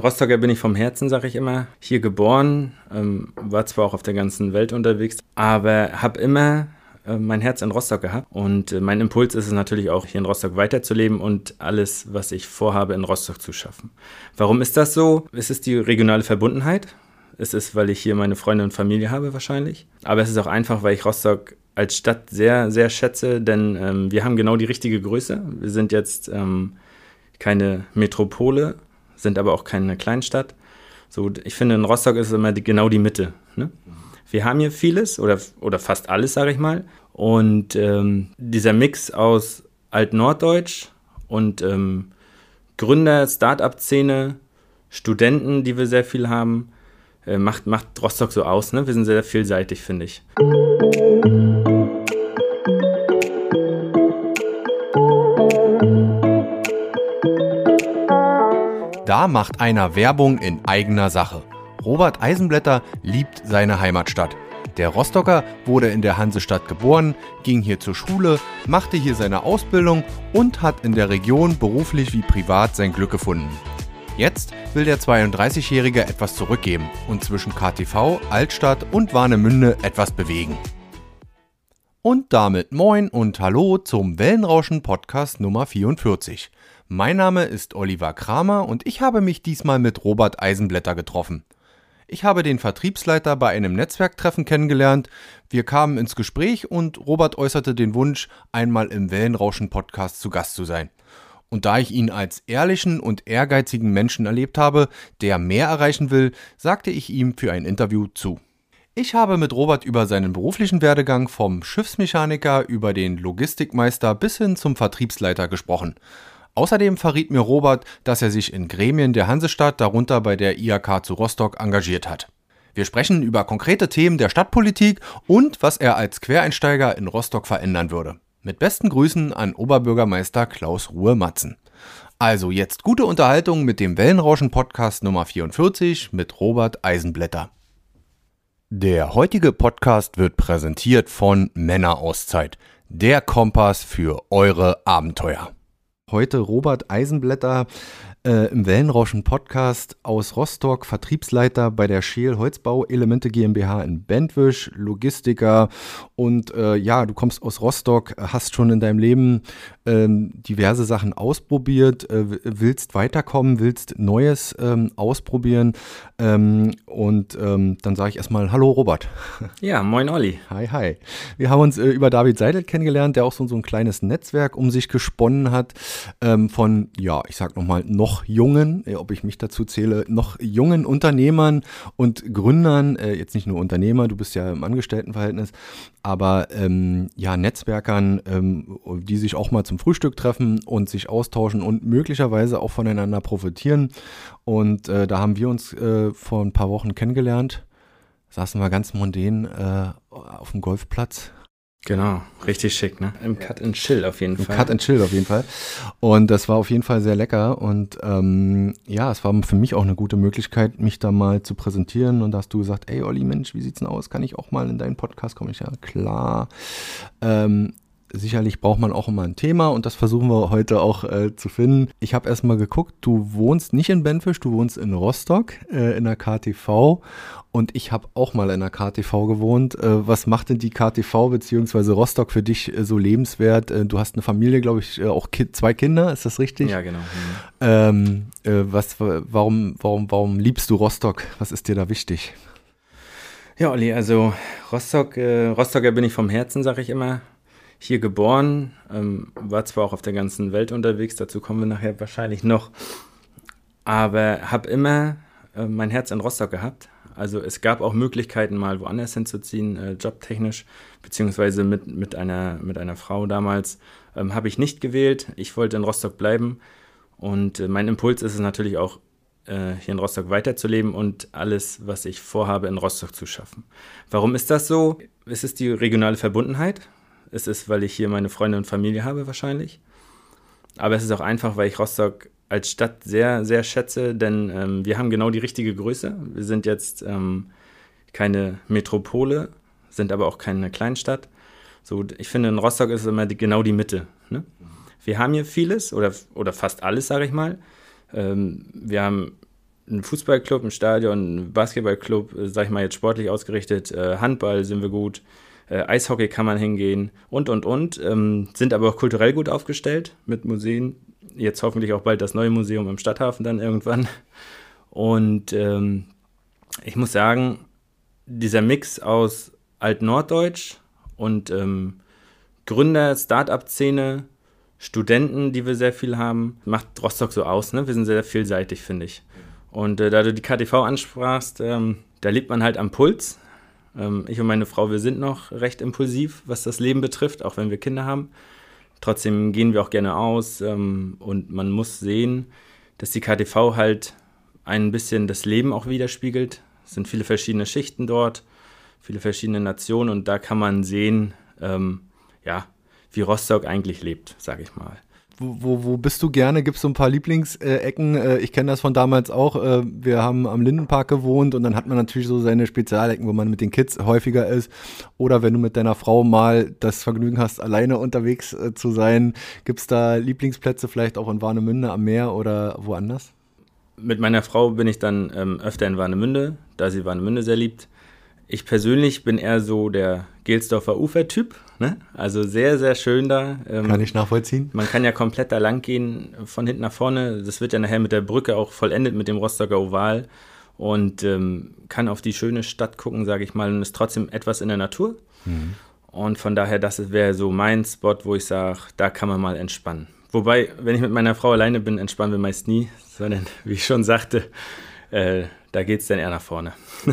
Rostocker bin ich vom Herzen, sage ich immer. Hier geboren, ähm, war zwar auch auf der ganzen Welt unterwegs, aber habe immer äh, mein Herz in Rostock gehabt. Und äh, mein Impuls ist es natürlich auch, hier in Rostock weiterzuleben und alles, was ich vorhabe, in Rostock zu schaffen. Warum ist das so? Es ist die regionale Verbundenheit. Es ist, weil ich hier meine Freunde und Familie habe wahrscheinlich. Aber es ist auch einfach, weil ich Rostock als Stadt sehr, sehr schätze, denn ähm, wir haben genau die richtige Größe. Wir sind jetzt ähm, keine Metropole, sind aber auch keine Kleinstadt. So, ich finde, in Rostock ist immer die, genau die Mitte. Ne? Wir haben hier vieles oder, oder fast alles, sage ich mal. Und ähm, dieser Mix aus Alt-Norddeutsch und ähm, Gründer, Start-up-Szene, Studenten, die wir sehr viel haben, äh, macht, macht Rostock so aus. Ne? Wir sind sehr vielseitig, finde ich. Macht einer Werbung in eigener Sache. Robert Eisenblätter liebt seine Heimatstadt. Der Rostocker wurde in der Hansestadt geboren, ging hier zur Schule, machte hier seine Ausbildung und hat in der Region beruflich wie privat sein Glück gefunden. Jetzt will der 32-Jährige etwas zurückgeben und zwischen KTV, Altstadt und Warnemünde etwas bewegen. Und damit moin und hallo zum Wellenrauschen Podcast Nummer 44. Mein Name ist Oliver Kramer und ich habe mich diesmal mit Robert Eisenblätter getroffen. Ich habe den Vertriebsleiter bei einem Netzwerktreffen kennengelernt. Wir kamen ins Gespräch und Robert äußerte den Wunsch, einmal im Wellenrauschen-Podcast zu Gast zu sein. Und da ich ihn als ehrlichen und ehrgeizigen Menschen erlebt habe, der mehr erreichen will, sagte ich ihm für ein Interview zu. Ich habe mit Robert über seinen beruflichen Werdegang vom Schiffsmechaniker über den Logistikmeister bis hin zum Vertriebsleiter gesprochen. Außerdem verriet mir Robert, dass er sich in Gremien der Hansestadt, darunter bei der IAK zu Rostock, engagiert hat. Wir sprechen über konkrete Themen der Stadtpolitik und was er als Quereinsteiger in Rostock verändern würde. Mit besten Grüßen an Oberbürgermeister Klaus Ruhe-Matzen. Also jetzt gute Unterhaltung mit dem Wellenrauschen Podcast Nummer 44 mit Robert Eisenblätter. Der heutige Podcast wird präsentiert von Männerauszeit, der Kompass für eure Abenteuer. Heute Robert Eisenblätter äh, im Wellenrauschen Podcast aus Rostock, Vertriebsleiter bei der Scheel Holzbau Elemente GmbH in Bentwisch, Logistiker. Und äh, ja, du kommst aus Rostock, hast schon in deinem Leben ähm, diverse Sachen ausprobiert, äh, willst weiterkommen, willst Neues ähm, ausprobieren ähm, und ähm, dann sage ich erstmal Hallo Robert. Ja, moin Olli. Hi, hi. Wir haben uns äh, über David Seidel kennengelernt, der auch so, so ein kleines Netzwerk um sich gesponnen hat ähm, von, ja, ich sag nochmal, noch jungen, äh, ob ich mich dazu zähle, noch jungen Unternehmern und Gründern, äh, jetzt nicht nur Unternehmer, du bist ja im Angestelltenverhältnis, aber ähm, ja, Netzwerkern, die sich auch mal zum Frühstück treffen und sich austauschen und möglicherweise auch voneinander profitieren. Und äh, da haben wir uns äh, vor ein paar Wochen kennengelernt. Saßen wir ganz mondän äh, auf dem Golfplatz. Genau, richtig schick, ne? Im Cut and Chill auf jeden Im Fall. Cut and Chill auf jeden Fall. Und das war auf jeden Fall sehr lecker. Und ähm, ja, es war für mich auch eine gute Möglichkeit, mich da mal zu präsentieren. Und da hast du gesagt, ey Olli, Mensch, wie sieht's denn aus? Kann ich auch mal in deinen Podcast kommen? Ich ja, klar. Ähm, sicherlich braucht man auch immer ein Thema und das versuchen wir heute auch äh, zu finden. Ich habe erstmal geguckt, du wohnst nicht in Benfisch, du wohnst in Rostock äh, in der KTV und ich habe auch mal in der KTV gewohnt. Äh, was macht denn die KTV bzw. Rostock für dich äh, so lebenswert? Äh, du hast eine Familie, glaube ich, äh, auch ki zwei Kinder, ist das richtig? Ja, genau. Mhm. Ähm, was, warum, warum, warum liebst du Rostock? Was ist dir da wichtig? Ja, Olli, also Rostock, Rostocker bin ich vom Herzen, sage ich immer hier geboren, ähm, war zwar auch auf der ganzen Welt unterwegs, dazu kommen wir nachher wahrscheinlich noch, aber habe immer äh, mein Herz in Rostock gehabt. Also es gab auch Möglichkeiten, mal woanders hinzuziehen, äh, jobtechnisch, beziehungsweise mit, mit, einer, mit einer Frau damals. Ähm, habe ich nicht gewählt. Ich wollte in Rostock bleiben. Und äh, mein Impuls ist es natürlich auch, äh, hier in Rostock weiterzuleben und alles, was ich vorhabe, in Rostock zu schaffen. Warum ist das so? Es ist die regionale Verbundenheit. Es ist, weil ich hier meine Freunde und Familie habe wahrscheinlich. Aber es ist auch einfach, weil ich Rostock als Stadt sehr, sehr schätze, denn ähm, wir haben genau die richtige Größe. Wir sind jetzt ähm, keine Metropole, sind aber auch keine Kleinstadt. So, ich finde, in Rostock ist immer die, genau die Mitte. Ne? Wir haben hier vieles oder, oder fast alles, sage ich mal. Ähm, wir haben ein Fußballclub, ein Stadion, ein Basketballclub, äh, sag ich mal jetzt sportlich ausgerichtet, äh, Handball sind wir gut, äh, Eishockey kann man hingehen und, und, und. Ähm, sind aber auch kulturell gut aufgestellt mit Museen. Jetzt hoffentlich auch bald das neue Museum im Stadthafen dann irgendwann. Und ähm, ich muss sagen, dieser Mix aus Alt-Norddeutsch und ähm, Gründer, Start-up-Szene, Studenten, die wir sehr viel haben, macht Rostock so aus. Ne? Wir sind sehr vielseitig, finde ich. Und äh, da du die KTV ansprachst, ähm, da lebt man halt am Puls. Ähm, ich und meine Frau, wir sind noch recht impulsiv, was das Leben betrifft, auch wenn wir Kinder haben. Trotzdem gehen wir auch gerne aus ähm, und man muss sehen, dass die KTV halt ein bisschen das Leben auch widerspiegelt. Es sind viele verschiedene Schichten dort, viele verschiedene Nationen und da kann man sehen, ähm, ja, wie Rostock eigentlich lebt, sage ich mal. Wo, wo, bist du gerne? Gibt es so ein paar Lieblingsecken? Äh, ich kenne das von damals auch. Äh, wir haben am Lindenpark gewohnt und dann hat man natürlich so seine Spezialecken, wo man mit den Kids häufiger ist. Oder wenn du mit deiner Frau mal das Vergnügen hast, alleine unterwegs äh, zu sein, gibt es da Lieblingsplätze vielleicht auch in Warnemünde am Meer oder woanders? Mit meiner Frau bin ich dann ähm, öfter in Warnemünde, da sie Warnemünde sehr liebt. Ich persönlich bin eher so der Gelsdorfer Ufer-Typ. Ne? Also sehr, sehr schön da. Ähm, kann ich nachvollziehen. Man kann ja komplett da lang gehen, von hinten nach vorne. Das wird ja nachher mit der Brücke auch vollendet mit dem Rostocker Oval. Und ähm, kann auf die schöne Stadt gucken, sage ich mal, und ist trotzdem etwas in der Natur. Mhm. Und von daher, das wäre so mein Spot, wo ich sage, da kann man mal entspannen. Wobei, wenn ich mit meiner Frau alleine bin, entspannen wir meist nie, sondern wie ich schon sagte, äh, da geht es dann eher nach vorne.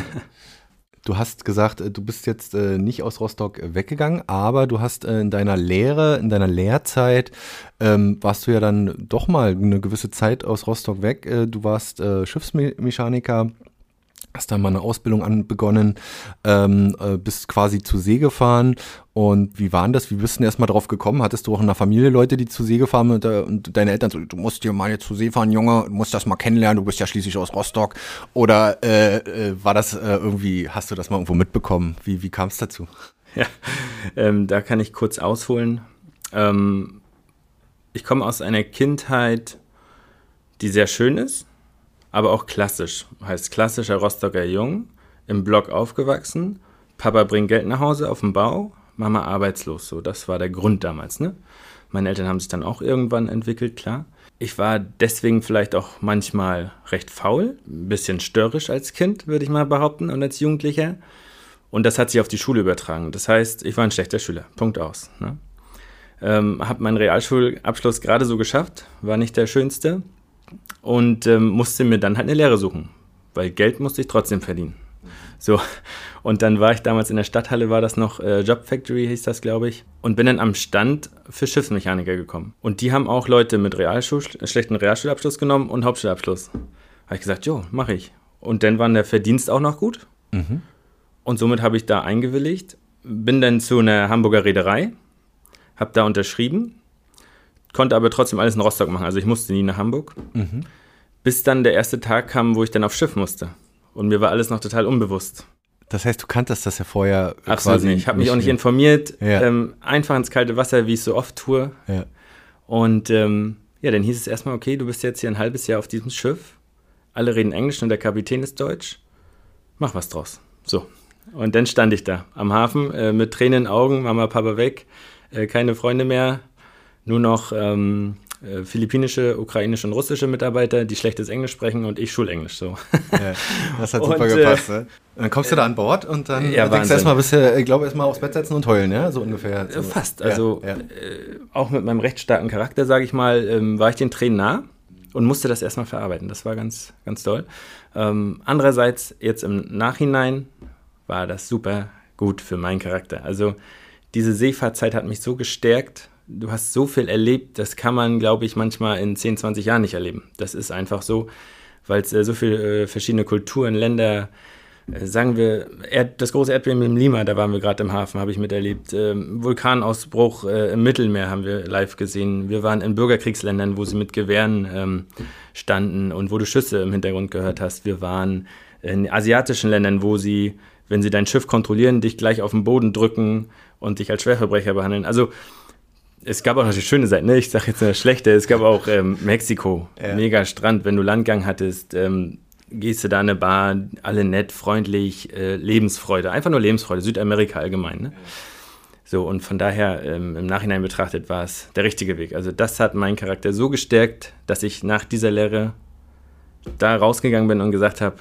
Du hast gesagt, äh, du bist jetzt äh, nicht aus Rostock äh, weggegangen, aber du hast in deiner Lehre, in deiner Lehrzeit, ähm, warst du ja dann doch mal eine gewisse Zeit aus Rostock weg. du warst Schiffsmechaniker hast dann mal eine Ausbildung an begonnen, ähm, äh, bist quasi zu See gefahren. Und wie waren das? Wie bist du denn erstmal drauf gekommen? Hattest du auch in der Familie Leute, die zu See gefahren sind und, deine Eltern so, du musst hier mal jetzt zu See fahren, Junge, du musst das mal kennenlernen, du bist ja schließlich aus Rostock. Oder äh, äh, war das äh, irgendwie, hast du das mal irgendwo mitbekommen? Wie, wie kam es dazu? Ja, ähm, da kann ich kurz ausholen. Ähm, ich komme aus einer Kindheit, die sehr schön ist aber auch klassisch. Heißt klassischer Rostocker Jung, im Block aufgewachsen, Papa bringt Geld nach Hause auf dem Bau, Mama arbeitslos. So, das war der Grund damals, ne? Meine Eltern haben sich dann auch irgendwann entwickelt, klar. Ich war deswegen vielleicht auch manchmal recht faul, ein bisschen störrisch als Kind, würde ich mal behaupten, und als Jugendlicher. Und das hat sich auf die Schule übertragen. Das heißt, ich war ein schlechter Schüler. Punkt aus. Ne? Ähm, habe meinen Realschulabschluss gerade so geschafft, war nicht der schönste, und ähm, musste mir dann halt eine Lehre suchen, weil Geld musste ich trotzdem verdienen. So, und dann war ich damals in der Stadthalle, war das noch äh, Job Factory, hieß das, glaube ich, und bin dann am Stand für Schiffsmechaniker gekommen. Und die haben auch Leute mit Realschul schlechten Realschulabschluss genommen und Hauptschulabschluss. Habe ich gesagt, jo, mache ich. Und dann war der Verdienst auch noch gut. Mhm. Und somit habe ich da eingewilligt, bin dann zu einer Hamburger Reederei, habe da unterschrieben konnte aber trotzdem alles in Rostock machen. Also ich musste nie nach Hamburg. Mhm. Bis dann der erste Tag kam, wo ich dann aufs Schiff musste. Und mir war alles noch total unbewusst. Das heißt, du kanntest das ja vorher Absolut nicht. Ich habe mich auch nicht informiert. Ja. Ähm, einfach ins kalte Wasser, wie ich so oft tue. Ja. Und ähm, ja, dann hieß es erstmal, okay, du bist jetzt hier ein halbes Jahr auf diesem Schiff. Alle reden Englisch und der Kapitän ist Deutsch. Mach was draus. So. Und dann stand ich da am Hafen äh, mit Tränen in den Augen, Mama, Papa weg, äh, keine Freunde mehr, nur noch ähm, äh, philippinische, ukrainische und russische Mitarbeiter, die schlechtes Englisch sprechen und ich Schulenglisch. So. Ja, das hat super und, äh, gepasst. Ne? Dann kommst du da an Bord und dann ja, denkst du erstmal, bist du, ich glaube, erstmal aufs Bett setzen und heulen, ja? So ungefähr. So. Fast. Also ja, ja. Äh, auch mit meinem recht starken Charakter, sage ich mal, ähm, war ich den Tränen nah und musste das erstmal verarbeiten. Das war ganz, ganz toll. Ähm, andererseits, jetzt im Nachhinein war das super gut für meinen Charakter. Also diese Seefahrtzeit hat mich so gestärkt, du hast so viel erlebt, das kann man, glaube ich, manchmal in 10, 20 Jahren nicht erleben. Das ist einfach so, weil es äh, so viele äh, verschiedene Kulturen, Länder, äh, sagen wir, Erd, das große Erdbeben in Lima, da waren wir gerade im Hafen, habe ich miterlebt. Ähm, Vulkanausbruch äh, im Mittelmeer haben wir live gesehen. Wir waren in Bürgerkriegsländern, wo sie mit Gewehren ähm, standen und wo du Schüsse im Hintergrund gehört hast. Wir waren in asiatischen Ländern, wo sie, wenn sie dein Schiff kontrollieren, dich gleich auf den Boden drücken und dich als Schwerverbrecher behandeln. Also es gab auch natürlich schöne Seiten, ne? ich sage jetzt eine schlechte, es gab auch ähm, Mexiko, ja. mega Strand, wenn du Landgang hattest, ähm, gehst du da in eine Bar, alle nett, freundlich, äh, Lebensfreude, einfach nur Lebensfreude, Südamerika allgemein. Ne? So, und von daher ähm, im Nachhinein betrachtet war es der richtige Weg. Also das hat meinen Charakter so gestärkt, dass ich nach dieser Lehre da rausgegangen bin und gesagt habe,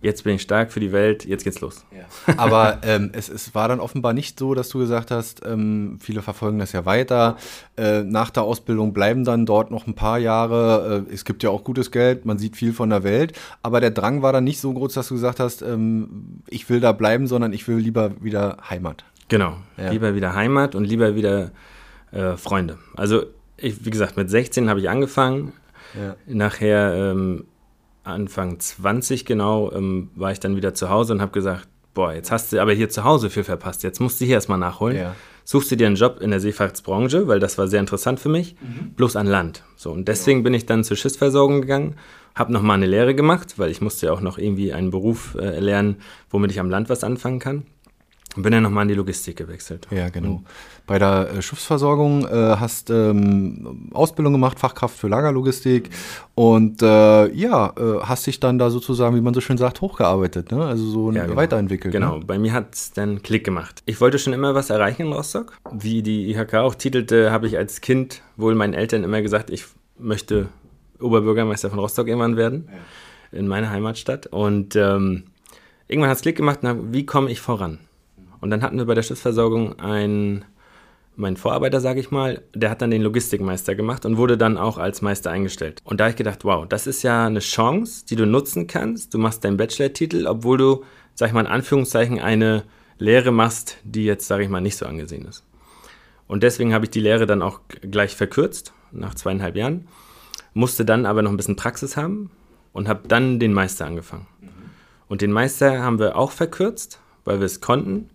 jetzt bin ich stark für die Welt, jetzt geht's los. Ja. Aber ähm, es, es, war dann offenbar nicht so, dass du gesagt hast, ähm, viele verfolgen das ja weiter. Äh, nach der Ausbildung bleiben dann dort noch ein paar Jahre. Äh, es gibt ja auch gutes Geld, man sieht viel von der Welt. Aber der Drang war dann nicht so groß, dass du gesagt hast, ähm, ich will da bleiben, sondern ich will lieber wieder Heimat. Genau, ja. lieber wieder Heimat und lieber wieder äh, Freunde. Also ich, wie gesagt, mit 16 habe ich angefangen. Ja. Nachher ähm, Anfang 20 genau, ähm, war ich dann wieder zu Hause und habe gesagt, boah, jetzt hast du aber hier zu Hause viel verpasst, jetzt musst du hier erstmal nachholen. Ja. Suchst du dir einen Job in der Seefahrtsbranche, weil das war sehr interessant für mich, mhm. bloß an Land. So, und deswegen ja. bin ich dann zur Schiffsversorgung gegangen, habe nochmal eine Lehre gemacht, weil ich musste ja auch noch irgendwie einen Beruf äh, lernen, womit ich am Land was anfangen kann. Und bin dann nochmal in die Logistik gewechselt. Ja, genau. Und Bei der äh, Schiffsversorgung äh, hast ähm, Ausbildung gemacht, Fachkraft für Lagerlogistik und äh, ja, äh, hast dich dann da sozusagen, wie man so schön sagt, hochgearbeitet, ne? also so ja, genau. weiterentwickelt. Genau, ne? bei mir hat es dann Klick gemacht. Ich wollte schon immer was erreichen in Rostock. Wie die IHK auch titelte, habe ich als Kind wohl meinen Eltern immer gesagt, ich möchte Oberbürgermeister von Rostock irgendwann werden, ja. in meiner Heimatstadt. Und ähm, irgendwann hat es Klick gemacht, na, wie komme ich voran? Und dann hatten wir bei der Schiffsversorgung einen, meinen Vorarbeiter, sage ich mal, der hat dann den Logistikmeister gemacht und wurde dann auch als Meister eingestellt. Und da habe ich gedacht, wow, das ist ja eine Chance, die du nutzen kannst. Du machst deinen Bachelor-Titel, obwohl du, sag ich mal in Anführungszeichen, eine Lehre machst, die jetzt, sage ich mal, nicht so angesehen ist. Und deswegen habe ich die Lehre dann auch gleich verkürzt, nach zweieinhalb Jahren, musste dann aber noch ein bisschen Praxis haben und habe dann den Meister angefangen. Und den Meister haben wir auch verkürzt, weil wir es konnten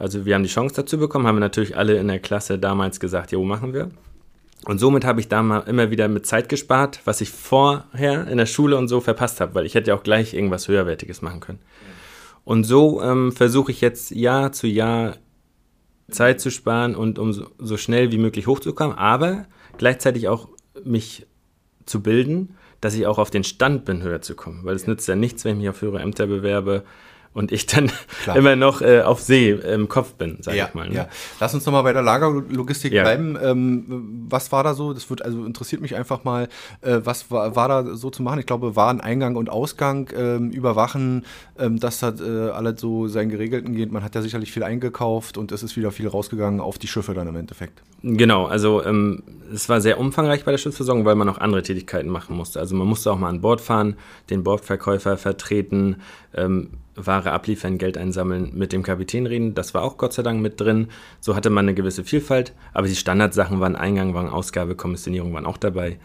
also wir haben die Chance dazu bekommen, haben wir natürlich alle in der Klasse damals gesagt, jo, machen wir. Und somit habe ich da mal immer wieder mit Zeit gespart, was ich vorher in der Schule und so verpasst habe, weil ich hätte ja auch gleich irgendwas Höherwertiges machen können. Und so ähm, versuche ich jetzt Jahr zu Jahr Zeit zu sparen und um so, so schnell wie möglich hochzukommen, aber gleichzeitig auch mich zu bilden, dass ich auch auf den Stand bin, höher zu kommen. Weil es nützt ja nichts, wenn ich mich auf höhere Ämter bewerbe und ich dann Klar. immer noch äh, auf See im Kopf bin, sag ja, ich mal. Ne? Ja. Lass uns nochmal bei der Lagerlogistik ja. bleiben. Ähm, was war da so? Das wird also interessiert mich einfach mal, äh, was war, war, da so zu machen? Ich glaube, Waren Eingang und Ausgang ähm, überwachen, ähm, dass das äh, alles so seinen geregelten geht. Man hat ja sicherlich viel eingekauft und es ist wieder viel rausgegangen auf die Schiffe dann im Endeffekt. Genau, also ähm, es war sehr umfangreich bei der Schiffsversorgung, weil man auch andere Tätigkeiten machen musste. Also man musste auch mal an Bord fahren, den Bordverkäufer vertreten, ähm, Ware abliefern, Geld einsammeln, mit dem Kapitän reden. Das war auch Gott sei Dank mit drin. So hatte man eine gewisse Vielfalt. Aber die Standardsachen waren Eingang, waren Ausgabe, Kommissionierung waren auch dabei. Ja.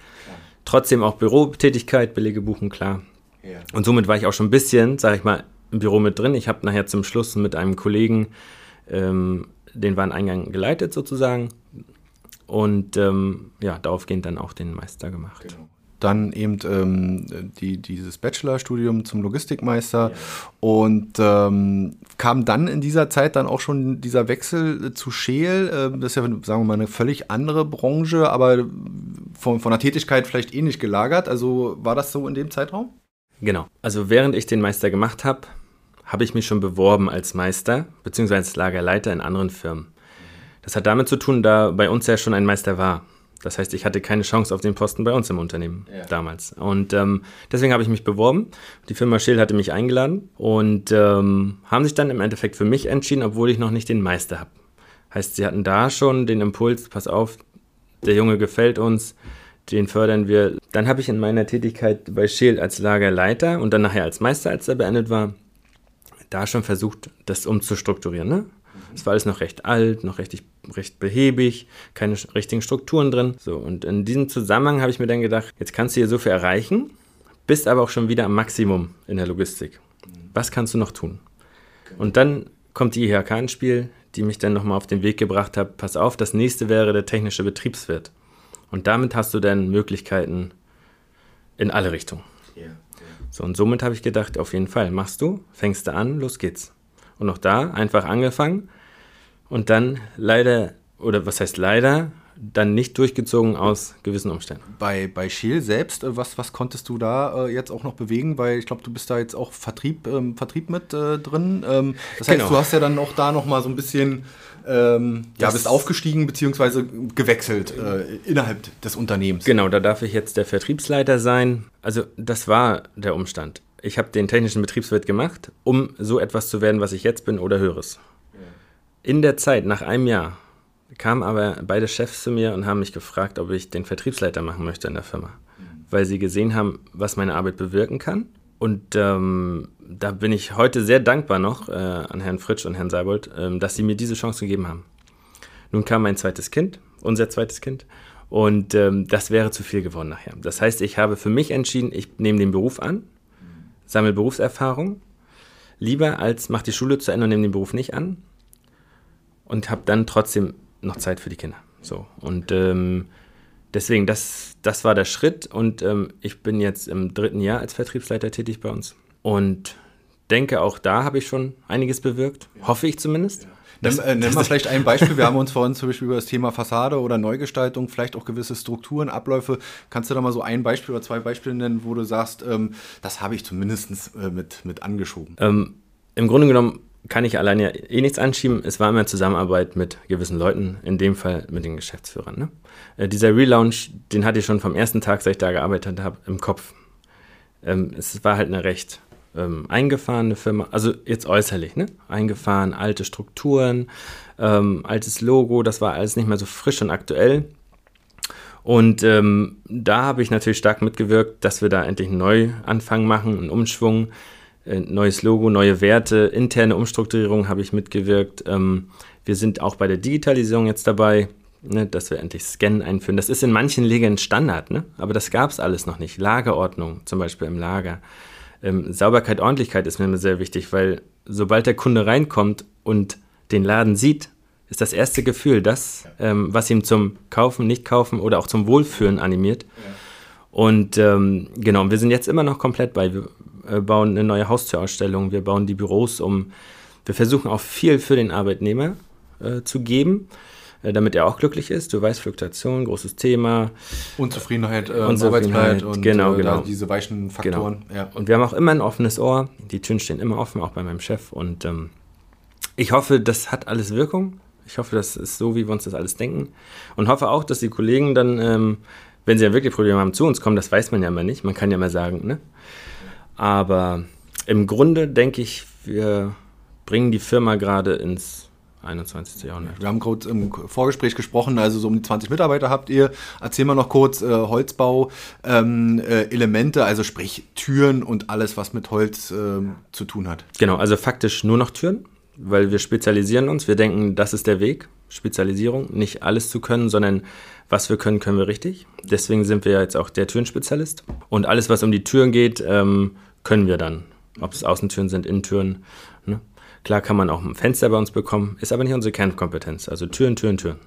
Trotzdem auch Bürotätigkeit, Belege buchen, klar. Ja. Und somit war ich auch schon ein bisschen, sag ich mal, im Büro mit drin. Ich habe nachher zum Schluss mit einem Kollegen ähm, den Wareneingang geleitet sozusagen. Und ähm, ja, daraufgehend dann auch den Meister gemacht. Genau dann eben ähm, die, dieses Bachelorstudium zum Logistikmeister ja. und ähm, kam dann in dieser Zeit dann auch schon dieser Wechsel zu Scheel. Äh, das ist ja, sagen wir mal, eine völlig andere Branche, aber von, von der Tätigkeit vielleicht ähnlich gelagert. Also war das so in dem Zeitraum? Genau. Also während ich den Meister gemacht habe, habe ich mich schon beworben als Meister bzw. als Lagerleiter in anderen Firmen. Das hat damit zu tun, da bei uns ja schon ein Meister war. Das heißt, ich hatte keine Chance auf den Posten bei uns im Unternehmen ja. damals. Und ähm, deswegen habe ich mich beworben. Die Firma Schill hatte mich eingeladen und ähm, haben sich dann im Endeffekt für mich entschieden, obwohl ich noch nicht den Meister habe. Heißt, sie hatten da schon den Impuls, pass auf, der Junge gefällt uns, den fördern wir. Dann habe ich in meiner Tätigkeit bei Scheel als Lagerleiter und dann nachher als Meister, als er beendet war, da schon versucht, das umzustrukturieren. Ne? Es war alles noch recht alt, noch recht, recht behäbig, keine richtigen Strukturen drin. So, und in diesem Zusammenhang habe ich mir dann gedacht, jetzt kannst du hier so viel erreichen, bist aber auch schon wieder am Maximum in der Logistik. Was kannst du noch tun? Und dann kommt die IHK ins Spiel, die mich dann nochmal auf den Weg gebracht hat, pass auf, das nächste wäre der technische Betriebswirt. Und damit hast du dann Möglichkeiten in alle Richtungen. Yeah, yeah. So, und somit habe ich gedacht, auf jeden Fall, machst du, fängst du an, los geht's. Und auch da einfach angefangen und dann leider, oder was heißt leider, dann nicht durchgezogen aus gewissen Umständen. Bei, bei Scheel selbst, äh, was, was konntest du da äh, jetzt auch noch bewegen? Weil ich glaube, du bist da jetzt auch Vertrieb, ähm, Vertrieb mit äh, drin. Ähm, das heißt, genau. du hast ja dann auch da noch mal so ein bisschen, ähm, ja, bist aufgestiegen bzw. gewechselt äh, innerhalb des Unternehmens. Genau, da darf ich jetzt der Vertriebsleiter sein. Also das war der Umstand. Ich habe den technischen Betriebswirt gemacht, um so etwas zu werden, was ich jetzt bin oder höheres. In der Zeit, nach einem Jahr, kamen aber beide Chefs zu mir und haben mich gefragt, ob ich den Vertriebsleiter machen möchte in der Firma, mhm. weil sie gesehen haben, was meine Arbeit bewirken kann. Und ähm, da bin ich heute sehr dankbar noch äh, an Herrn Fritsch und Herrn Seibold, äh, dass sie mir diese Chance gegeben haben. Nun kam mein zweites Kind, unser zweites Kind, und ähm, das wäre zu viel geworden nachher. Das heißt, ich habe für mich entschieden, ich nehme den Beruf an, sammle Berufserfahrung, lieber als mach die Schule zu Ende und nehme den Beruf nicht an und habe dann trotzdem noch Zeit für die Kinder. So. Und ähm, deswegen, das, das war der Schritt. Und ähm, ich bin jetzt im dritten Jahr als Vertriebsleiter tätig bei uns. Und denke, auch da habe ich schon einiges bewirkt. Hoffe ich zumindest. Ja. Das, äh, nennen wir vielleicht ein Beispiel. Wir haben uns vorhin zum Beispiel über das Thema Fassade oder Neugestaltung, vielleicht auch gewisse Strukturen, Abläufe. Kannst du da mal so ein Beispiel oder zwei Beispiele nennen, wo du sagst, ähm, das habe ich zumindest äh, mit, mit angeschoben? Ähm, Im Grunde genommen kann ich alleine eh nichts anschieben. Es war immer Zusammenarbeit mit gewissen Leuten, in dem Fall mit den Geschäftsführern. Ne? Äh, dieser Relaunch, den hatte ich schon vom ersten Tag, seit ich da gearbeitet habe, im Kopf. Ähm, es war halt eine recht ähm, eingefahrene Firma, also jetzt äußerlich, ne? eingefahren, alte Strukturen, ähm, altes Logo, das war alles nicht mehr so frisch und aktuell. Und ähm, da habe ich natürlich stark mitgewirkt, dass wir da endlich einen Neuanfang machen, einen Umschwung neues Logo, neue Werte, interne Umstrukturierung habe ich mitgewirkt. Ähm, wir sind auch bei der Digitalisierung jetzt dabei, ne, dass wir endlich Scannen einführen. Das ist in manchen Ligen Standard, ne? aber das gab es alles noch nicht. Lagerordnung zum Beispiel im Lager. Ähm, Sauberkeit, Ordentlichkeit ist mir sehr wichtig, weil sobald der Kunde reinkommt und den Laden sieht, ist das erste Gefühl das, ähm, was ihm zum Kaufen, Nicht-Kaufen oder auch zum Wohlfühlen animiert. Und genau, wir sind jetzt immer noch komplett bei. Wir äh, bauen eine neue Haustürausstellung, wir bauen die Büros um. Wir versuchen auch viel für den Arbeitnehmer äh, zu geben, äh, damit er auch glücklich ist. Du weißt, Fluktuation, großes Thema. Unzufriedenheit, äh, Unzufriedenheit und genau, äh, genau. diese weichen Faktoren. Genau. Ja. Und wir haben auch immer ein offenes Ohr. Die Türen stehen immer offen, auch bei meinem Chef. Und ähm, ich hoffe, das hat alles Wirkung. Ich hoffe, das ist so, wie wir uns das alles denken. Und hoffe auch, dass die Kollegen dann, ähm, wenn sie ja wirklich Probleme haben, zu uns kommen. Das weiß man ja immer nicht. Man kann ja mal sagen, ne? Aber im Grunde denke ich, wir bringen die Firma gerade ins 21. Jahrhundert. Wir haben kurz im Vorgespräch gesprochen, also so um die 20 Mitarbeiter habt ihr. Erzähl mal noch kurz äh, Holzbau, ähm, äh, also sprich Türen und alles, was mit Holz äh, zu tun hat. Genau, also faktisch nur noch Türen, weil wir spezialisieren uns. Wir denken, das ist der Weg, Spezialisierung, nicht alles zu können, sondern was wir können, können wir richtig. Deswegen sind wir ja jetzt auch der Türenspezialist. Und alles, was um die Türen geht, ähm, können wir dann. Ob es Außentüren sind, Innentüren. Ne? Klar kann man auch ein Fenster bei uns bekommen, ist aber nicht unsere Kernkompetenz. Also Türen, Türen, Türen.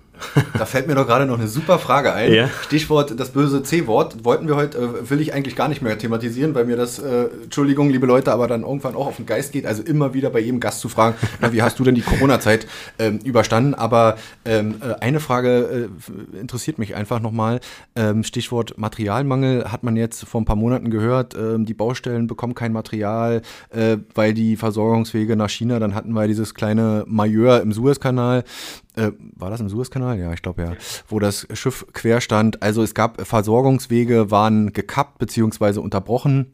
Da fällt mir doch gerade noch eine super Frage ein. Ja. Stichwort das böse C-Wort. Wollten wir heute, äh, will ich eigentlich gar nicht mehr thematisieren, weil mir das, äh, Entschuldigung, liebe Leute, aber dann irgendwann auch auf den Geist geht. Also immer wieder bei jedem Gast zu fragen, na, wie hast du denn die Corona-Zeit ähm, überstanden? Aber ähm, äh, eine Frage äh, interessiert mich einfach nochmal. Ähm, Stichwort Materialmangel hat man jetzt vor ein paar Monaten gehört. Ähm, die Baustellen bekommen kein Material, äh, weil die Versorgungswege nach China, dann hatten wir dieses kleine Majeur im Suezkanal äh, war das im Suezkanal? Ja, ich glaube ja, wo das Schiff quer stand. Also es gab Versorgungswege, waren gekappt bzw. unterbrochen.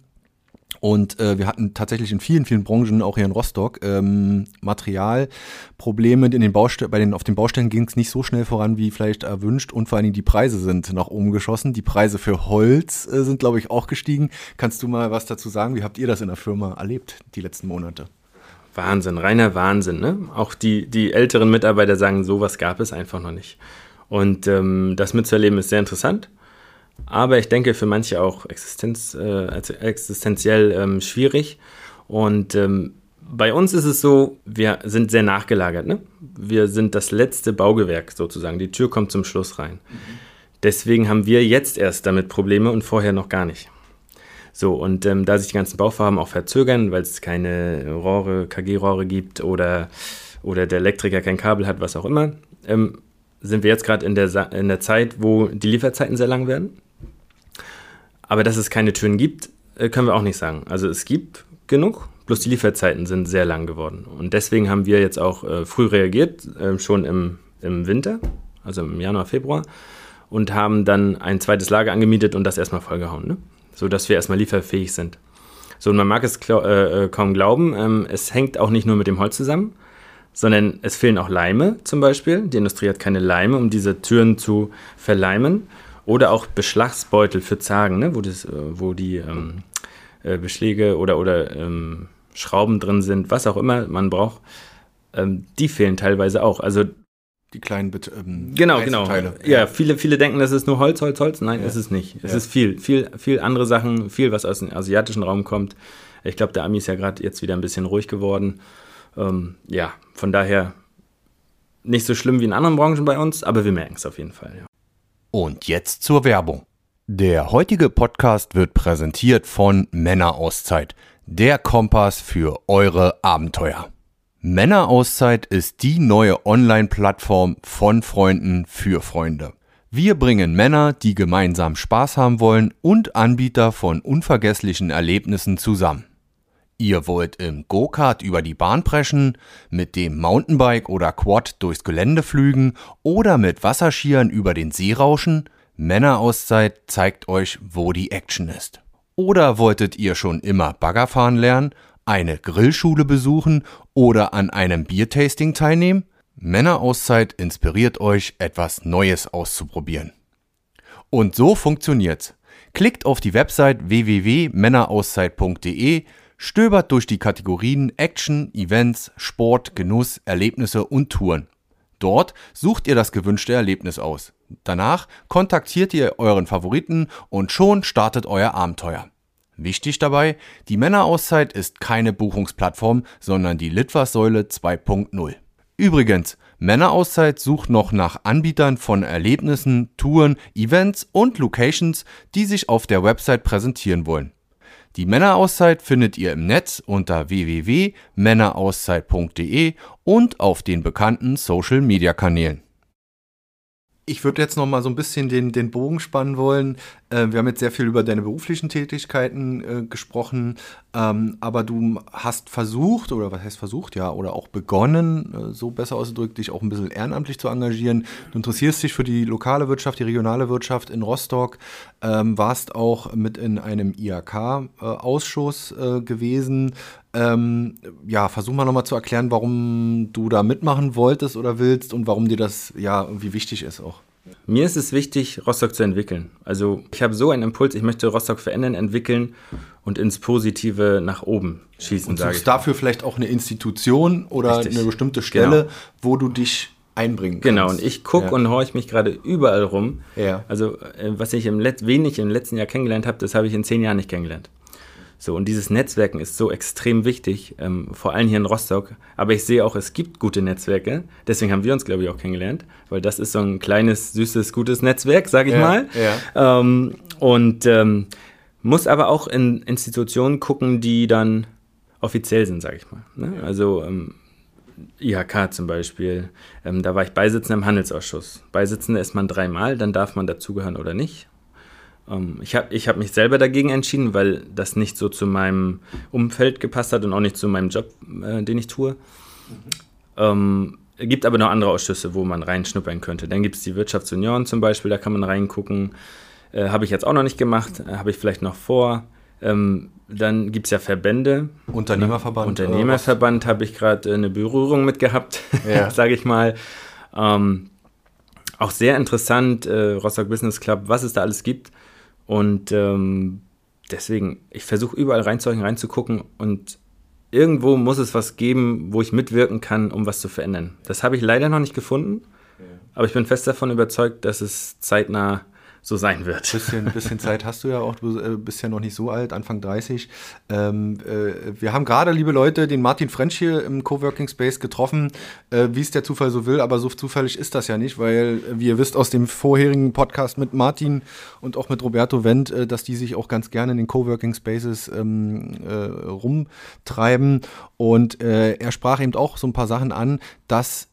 Und äh, wir hatten tatsächlich in vielen, vielen Branchen, auch hier in Rostock, ähm, Materialprobleme. In den bei den, auf den Baustellen ging es nicht so schnell voran, wie vielleicht erwünscht. Und vor allen Dingen die Preise sind nach oben geschossen. Die Preise für Holz äh, sind, glaube ich, auch gestiegen. Kannst du mal was dazu sagen? Wie habt ihr das in der Firma erlebt, die letzten Monate? Wahnsinn, reiner Wahnsinn. Ne? Auch die, die älteren Mitarbeiter sagen, sowas gab es einfach noch nicht. Und ähm, das mitzuerleben ist sehr interessant, aber ich denke für manche auch Existenz, äh, existenziell ähm, schwierig. Und ähm, bei uns ist es so, wir sind sehr nachgelagert. Ne? Wir sind das letzte Baugewerk sozusagen. Die Tür kommt zum Schluss rein. Mhm. Deswegen haben wir jetzt erst damit Probleme und vorher noch gar nicht. So, und ähm, da sich die ganzen Bauvorhaben auch verzögern, weil es keine Rohre, KG-Rohre gibt oder, oder der Elektriker kein Kabel hat, was auch immer, ähm, sind wir jetzt gerade in der, in der Zeit, wo die Lieferzeiten sehr lang werden. Aber dass es keine Türen gibt, äh, können wir auch nicht sagen. Also es gibt genug, bloß die Lieferzeiten sind sehr lang geworden. Und deswegen haben wir jetzt auch äh, früh reagiert, äh, schon im, im Winter, also im Januar, Februar, und haben dann ein zweites Lager angemietet und das erstmal vollgehauen, ne? Sodass wir erstmal lieferfähig sind. So, und man mag es äh, äh, kaum glauben, ähm, es hängt auch nicht nur mit dem Holz zusammen, sondern es fehlen auch Leime zum Beispiel. Die Industrie hat keine Leime, um diese Türen zu verleimen. Oder auch Beschlagsbeutel für Zagen, ne? wo, das, äh, wo die ähm, äh, Beschläge oder, oder ähm, Schrauben drin sind, was auch immer man braucht. Ähm, die fehlen teilweise auch. Also die kleinen Bit ähm, genau, genau. Ja, viele, viele denken, das ist nur Holz, Holz, Holz. Nein, ja. ist es nicht. Es ja. ist viel, viel, viel andere Sachen, viel, was aus dem asiatischen Raum kommt. Ich glaube, der Ami ist ja gerade jetzt wieder ein bisschen ruhig geworden. Ähm, ja, von daher nicht so schlimm wie in anderen Branchen bei uns, aber wir merken es auf jeden Fall. Ja. Und jetzt zur Werbung. Der heutige Podcast wird präsentiert von Männerauszeit, der Kompass für eure Abenteuer. Männerauszeit ist die neue Online-Plattform von Freunden für Freunde. Wir bringen Männer, die gemeinsam Spaß haben wollen und Anbieter von unvergesslichen Erlebnissen zusammen. Ihr wollt im Go-Kart über die Bahn preschen, mit dem Mountainbike oder Quad durchs Gelände flügen oder mit Wasserskiern über den See rauschen? Männerauszeit zeigt euch, wo die Action ist. Oder wolltet ihr schon immer Baggerfahren lernen, eine Grillschule besuchen oder an einem Biertasting teilnehmen? Männerauszeit inspiriert euch, etwas Neues auszuprobieren. Und so funktioniert's. Klickt auf die Website www.männerauszeit.de stöbert durch die Kategorien Action, Events, Sport, Genuss, Erlebnisse und Touren. Dort sucht ihr das gewünschte Erlebnis aus. Danach kontaktiert ihr euren Favoriten und schon startet euer Abenteuer. Wichtig dabei, die Männerauszeit ist keine Buchungsplattform, sondern die Litfaßsäule 2.0. Übrigens, Männerauszeit sucht noch nach Anbietern von Erlebnissen, Touren, Events und Locations, die sich auf der Website präsentieren wollen. Die Männerauszeit findet ihr im Netz unter www.männerauszeit.de und auf den bekannten Social Media Kanälen. Ich würde jetzt noch mal so ein bisschen den, den Bogen spannen wollen. Äh, wir haben jetzt sehr viel über deine beruflichen Tätigkeiten äh, gesprochen, ähm, aber du hast versucht, oder was heißt versucht, ja, oder auch begonnen, äh, so besser ausgedrückt, dich auch ein bisschen ehrenamtlich zu engagieren. Du interessierst dich für die lokale Wirtschaft, die regionale Wirtschaft in Rostock, ähm, warst auch mit in einem IHK-Ausschuss äh, gewesen. Ähm, ja, versuch mal nochmal zu erklären, warum du da mitmachen wolltest oder willst und warum dir das ja irgendwie wichtig ist auch. Mir ist es wichtig, Rostock zu entwickeln. Also ich habe so einen Impuls, ich möchte Rostock verändern, entwickeln und ins Positive nach oben schießen. Und suchst dafür vielleicht auch eine Institution oder Richtig. eine bestimmte Stelle, genau. wo du dich einbringen kannst. Genau, und ich gucke ja. und horche mich gerade überall rum. Ja. Also äh, was ich im Let wenig im letzten Jahr kennengelernt habe, das habe ich in zehn Jahren nicht kennengelernt. So, und dieses Netzwerken ist so extrem wichtig, ähm, vor allem hier in Rostock. Aber ich sehe auch, es gibt gute Netzwerke. Deswegen haben wir uns, glaube ich, auch kennengelernt, weil das ist so ein kleines, süßes, gutes Netzwerk, sage ich ja, mal. Ja. Ähm, und ähm, muss aber auch in Institutionen gucken, die dann offiziell sind, sage ich mal. Ne? Also ähm, IHK zum Beispiel, ähm, da war ich Beisitzender im Handelsausschuss. Beisitzender ist man dreimal, dann darf man dazugehören oder nicht. Ähm, ich habe ich hab mich selber dagegen entschieden, weil das nicht so zu meinem Umfeld gepasst hat und auch nicht zu meinem Job, äh, den ich tue. Mhm. Ähm, es gibt aber noch andere Ausschüsse, wo man reinschnuppern könnte. Dann gibt es die Wirtschaftsunion zum Beispiel, da kann man reingucken. Äh, habe ich jetzt auch noch nicht gemacht, äh, habe ich vielleicht noch vor. Ähm, dann gibt es ja Verbände. Unternehmerverband. Unternehmerverband habe ich gerade äh, eine Berührung mit gehabt, ja. sage ich mal. Ähm, auch sehr interessant, äh, Rostock Business Club, was es da alles gibt. Und ähm, deswegen, ich versuche überall reinzuhören, reinzugucken und irgendwo muss es was geben, wo ich mitwirken kann, um was zu verändern. Das habe ich leider noch nicht gefunden, aber ich bin fest davon überzeugt, dass es zeitnah so sein wird. Bisschen, bisschen Zeit hast du ja auch, du äh, bist ja noch nicht so alt, Anfang 30. Ähm, äh, wir haben gerade, liebe Leute, den Martin French hier im Coworking Space getroffen, äh, wie es der Zufall so will, aber so zufällig ist das ja nicht, weil, äh, wie ihr wisst aus dem vorherigen Podcast mit Martin und auch mit Roberto Wendt, äh, dass die sich auch ganz gerne in den Coworking Spaces ähm, äh, rumtreiben. Und er sprach eben auch so ein paar Sachen an, dass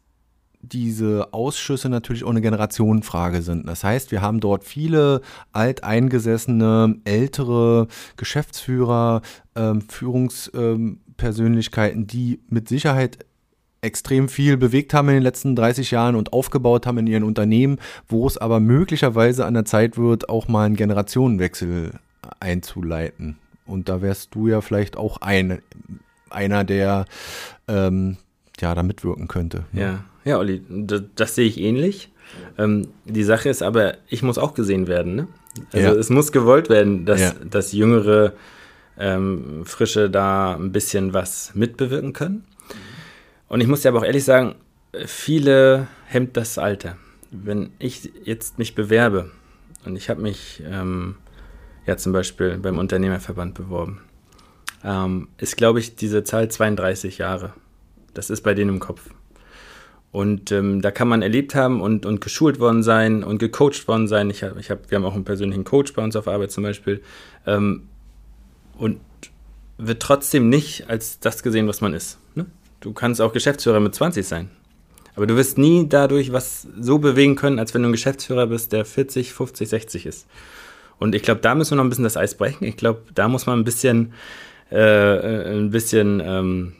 diese Ausschüsse natürlich auch eine Generationenfrage sind. Das heißt, wir haben dort viele alteingesessene, ältere Geschäftsführer, ähm, Führungspersönlichkeiten, ähm, die mit Sicherheit extrem viel bewegt haben in den letzten 30 Jahren und aufgebaut haben in ihren Unternehmen, wo es aber möglicherweise an der Zeit wird, auch mal einen Generationenwechsel einzuleiten. Und da wärst du ja vielleicht auch ein, einer, der ähm, ja da mitwirken könnte. Ne? Ja, ja, Olli, das, das sehe ich ähnlich. Ähm, die Sache ist aber, ich muss auch gesehen werden. Ne? Also ja. es muss gewollt werden, dass, ja. dass jüngere ähm, Frische da ein bisschen was mitbewirken können. Und ich muss dir aber auch ehrlich sagen, viele hemmt das Alter. Wenn ich jetzt mich bewerbe und ich habe mich ähm, ja zum Beispiel beim Unternehmerverband beworben, ähm, ist glaube ich diese Zahl 32 Jahre. Das ist bei denen im Kopf. Und ähm, da kann man erlebt haben und, und geschult worden sein und gecoacht worden sein. Ich hab, ich hab, wir haben auch einen persönlichen Coach bei uns auf Arbeit zum Beispiel. Ähm, und wird trotzdem nicht als das gesehen, was man ist. Ne? Du kannst auch Geschäftsführer mit 20 sein. Aber du wirst nie dadurch was so bewegen können, als wenn du ein Geschäftsführer bist, der 40, 50, 60 ist. Und ich glaube, da müssen wir noch ein bisschen das Eis brechen. Ich glaube, da muss man ein bisschen, äh, ein bisschen ähm,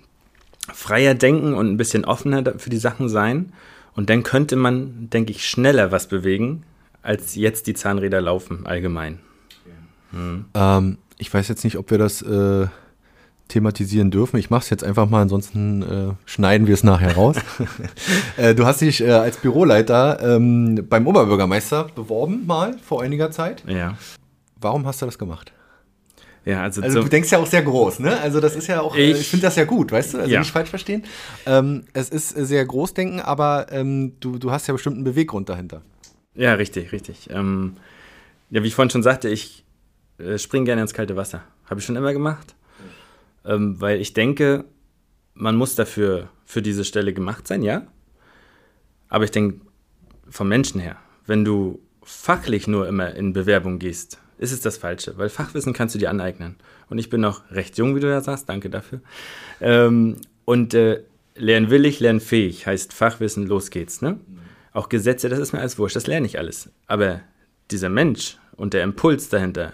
freier denken und ein bisschen offener für die Sachen sein. Und dann könnte man, denke ich, schneller was bewegen, als jetzt die Zahnräder laufen allgemein. Hm. Ähm, ich weiß jetzt nicht, ob wir das äh, thematisieren dürfen. Ich mache es jetzt einfach mal, ansonsten äh, schneiden wir es nachher raus. äh, du hast dich äh, als Büroleiter ähm, beim Oberbürgermeister beworben, mal vor einiger Zeit. Ja. Warum hast du das gemacht? Ja, also, also du denkst ja auch sehr groß, ne? Also das ist ja auch, äh, ich, ich finde das ja gut, weißt du? Also ja. nicht falsch verstehen. Ähm, es ist sehr Großdenken, aber ähm, du, du hast ja bestimmt einen Beweggrund dahinter. Ja, richtig, richtig. Ähm, ja, wie ich vorhin schon sagte, ich äh, springe gerne ins kalte Wasser. Habe ich schon immer gemacht ähm, weil ich denke, man muss dafür für diese Stelle gemacht sein, ja. Aber ich denke, vom Menschen her, wenn du fachlich nur immer in Bewerbung gehst, ist es das Falsche, weil Fachwissen kannst du dir aneignen. Und ich bin noch recht jung, wie du ja sagst, danke dafür. Ähm, und äh, lernwillig, lernfähig heißt Fachwissen, los geht's. Ne? Auch Gesetze, das ist mir alles wurscht, das lerne ich alles. Aber dieser Mensch und der Impuls dahinter,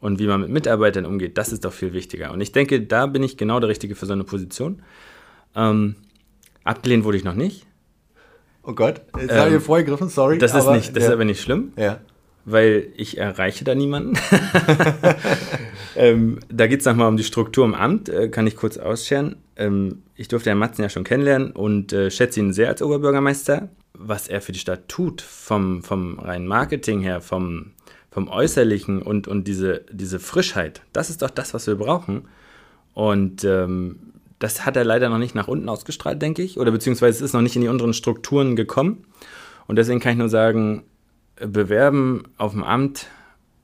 und wie man mit Mitarbeitern umgeht, das ist doch viel wichtiger. Und ich denke, da bin ich genau der Richtige für so eine Position. Ähm, abgelehnt wurde ich noch nicht. Oh Gott, jetzt ähm, habe ich vorgegriffen, sorry. Das ist, nicht, das ja. ist aber nicht schlimm, ja. Weil ich erreiche da niemanden. ähm, da geht es nochmal um die Struktur im Amt, äh, kann ich kurz ausscheren. Ähm, ich durfte Herrn Matzen ja schon kennenlernen und äh, schätze ihn sehr als Oberbürgermeister. Was er für die Stadt tut, vom, vom reinen Marketing her, vom, vom Äußerlichen und, und diese, diese Frischheit, das ist doch das, was wir brauchen. Und ähm, das hat er leider noch nicht nach unten ausgestrahlt, denke ich, oder beziehungsweise es ist noch nicht in die unteren Strukturen gekommen. Und deswegen kann ich nur sagen, bewerben auf dem Amt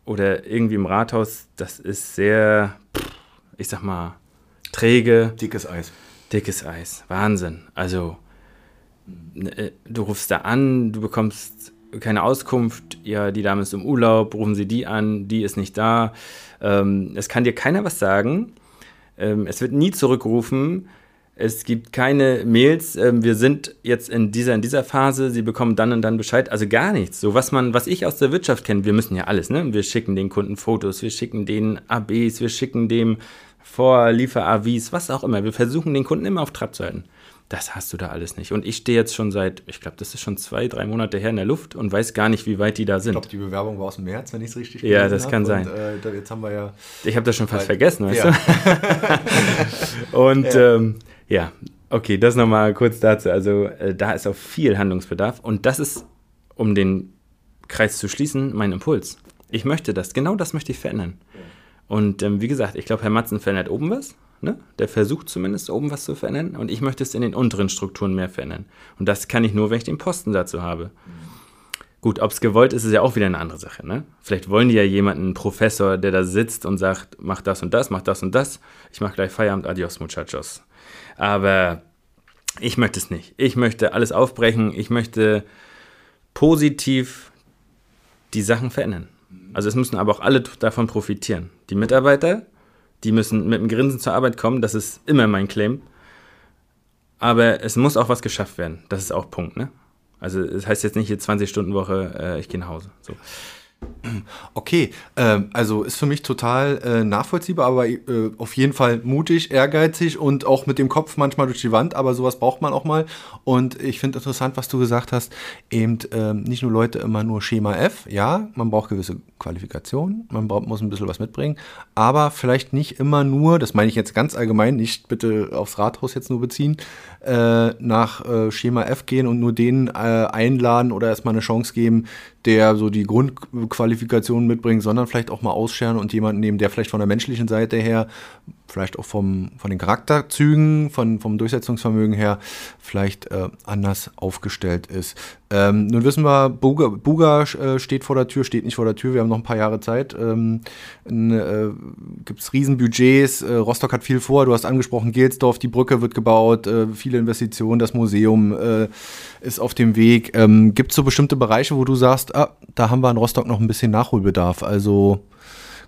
oder irgendwie im Rathaus, das ist sehr, ich sag mal, träge. Dickes Eis. Dickes Eis. Wahnsinn. Also, äh, du rufst da an, du bekommst keine Auskunft, ja, die Dame ist im Urlaub, rufen Sie die an, die ist nicht da. Ähm, es kann dir keiner was sagen. Ähm, es wird nie zurückgerufen. Es gibt keine Mails. Ähm, wir sind jetzt in dieser, in dieser Phase. Sie bekommen dann und dann Bescheid. Also gar nichts. So was man, was ich aus der Wirtschaft kenne. Wir müssen ja alles, ne? Wir schicken den Kunden Fotos, wir schicken denen ABs, wir schicken dem Vorliefer-AVs, was auch immer. Wir versuchen den Kunden immer auf Trab zu halten. Das hast du da alles nicht. Und ich stehe jetzt schon seit, ich glaube, das ist schon zwei, drei Monate her in der Luft und weiß gar nicht, wie weit die da sind. Ich glaube, die Bewerbung war aus dem März, wenn ich es richtig Ja, das kann sein. Und, äh, jetzt haben wir ja. Ich habe das schon fast vergessen, weißt ja. du? und ja. Ähm, ja, okay, das nochmal kurz dazu. Also, äh, da ist auch viel Handlungsbedarf und das ist, um den Kreis zu schließen, mein Impuls. Ich möchte das, genau das möchte ich verändern. Und ähm, wie gesagt, ich glaube, Herr Matzen verändert oben was Ne? Der versucht zumindest oben was zu verändern und ich möchte es in den unteren Strukturen mehr verändern. Und das kann ich nur, wenn ich den Posten dazu habe. Gut, ob es gewollt ist, ist ja auch wieder eine andere Sache. Ne? Vielleicht wollen die ja jemanden, einen Professor, der da sitzt und sagt, mach das und das, mach das und das. Ich mache gleich Feierabend, adios muchachos. Aber ich möchte es nicht. Ich möchte alles aufbrechen. Ich möchte positiv die Sachen verändern. Also es müssen aber auch alle davon profitieren. Die Mitarbeiter, die müssen mit einem Grinsen zur Arbeit kommen, das ist immer mein Claim. aber es muss auch was geschafft werden. Das ist auch Punkt, ne? Also es heißt jetzt nicht hier 20 Stunden Woche, äh, ich gehe nach Hause. So. Okay, äh, also ist für mich total äh, nachvollziehbar, aber äh, auf jeden Fall mutig, ehrgeizig und auch mit dem Kopf manchmal durch die Wand, aber sowas braucht man auch mal. Und ich finde interessant, was du gesagt hast, eben ähm, nicht nur Leute immer nur Schema F, ja, man braucht gewisse Qualifikationen, man braucht, muss ein bisschen was mitbringen, aber vielleicht nicht immer nur, das meine ich jetzt ganz allgemein, nicht bitte aufs Rathaus jetzt nur beziehen, äh, nach äh, Schema F gehen und nur denen äh, einladen oder erstmal eine Chance geben, der so die Grundqualifikationen mitbringt, sondern vielleicht auch mal ausscheren und jemanden nehmen, der vielleicht von der menschlichen Seite her, vielleicht auch vom, von den Charakterzügen, von, vom Durchsetzungsvermögen her, vielleicht äh, anders aufgestellt ist. Ähm, nun wissen wir, Buga, Buga äh, steht vor der Tür, steht nicht vor der Tür, wir haben noch ein paar Jahre Zeit. Ähm, äh, Gibt es Riesenbudgets, äh, Rostock hat viel vor, du hast angesprochen, Gelsdorf, die Brücke wird gebaut, äh, viele Investitionen, das Museum äh, ist auf dem Weg. Ähm, Gibt es so bestimmte Bereiche, wo du sagst, ah, da haben wir in Rostock noch ein bisschen Nachholbedarf? Also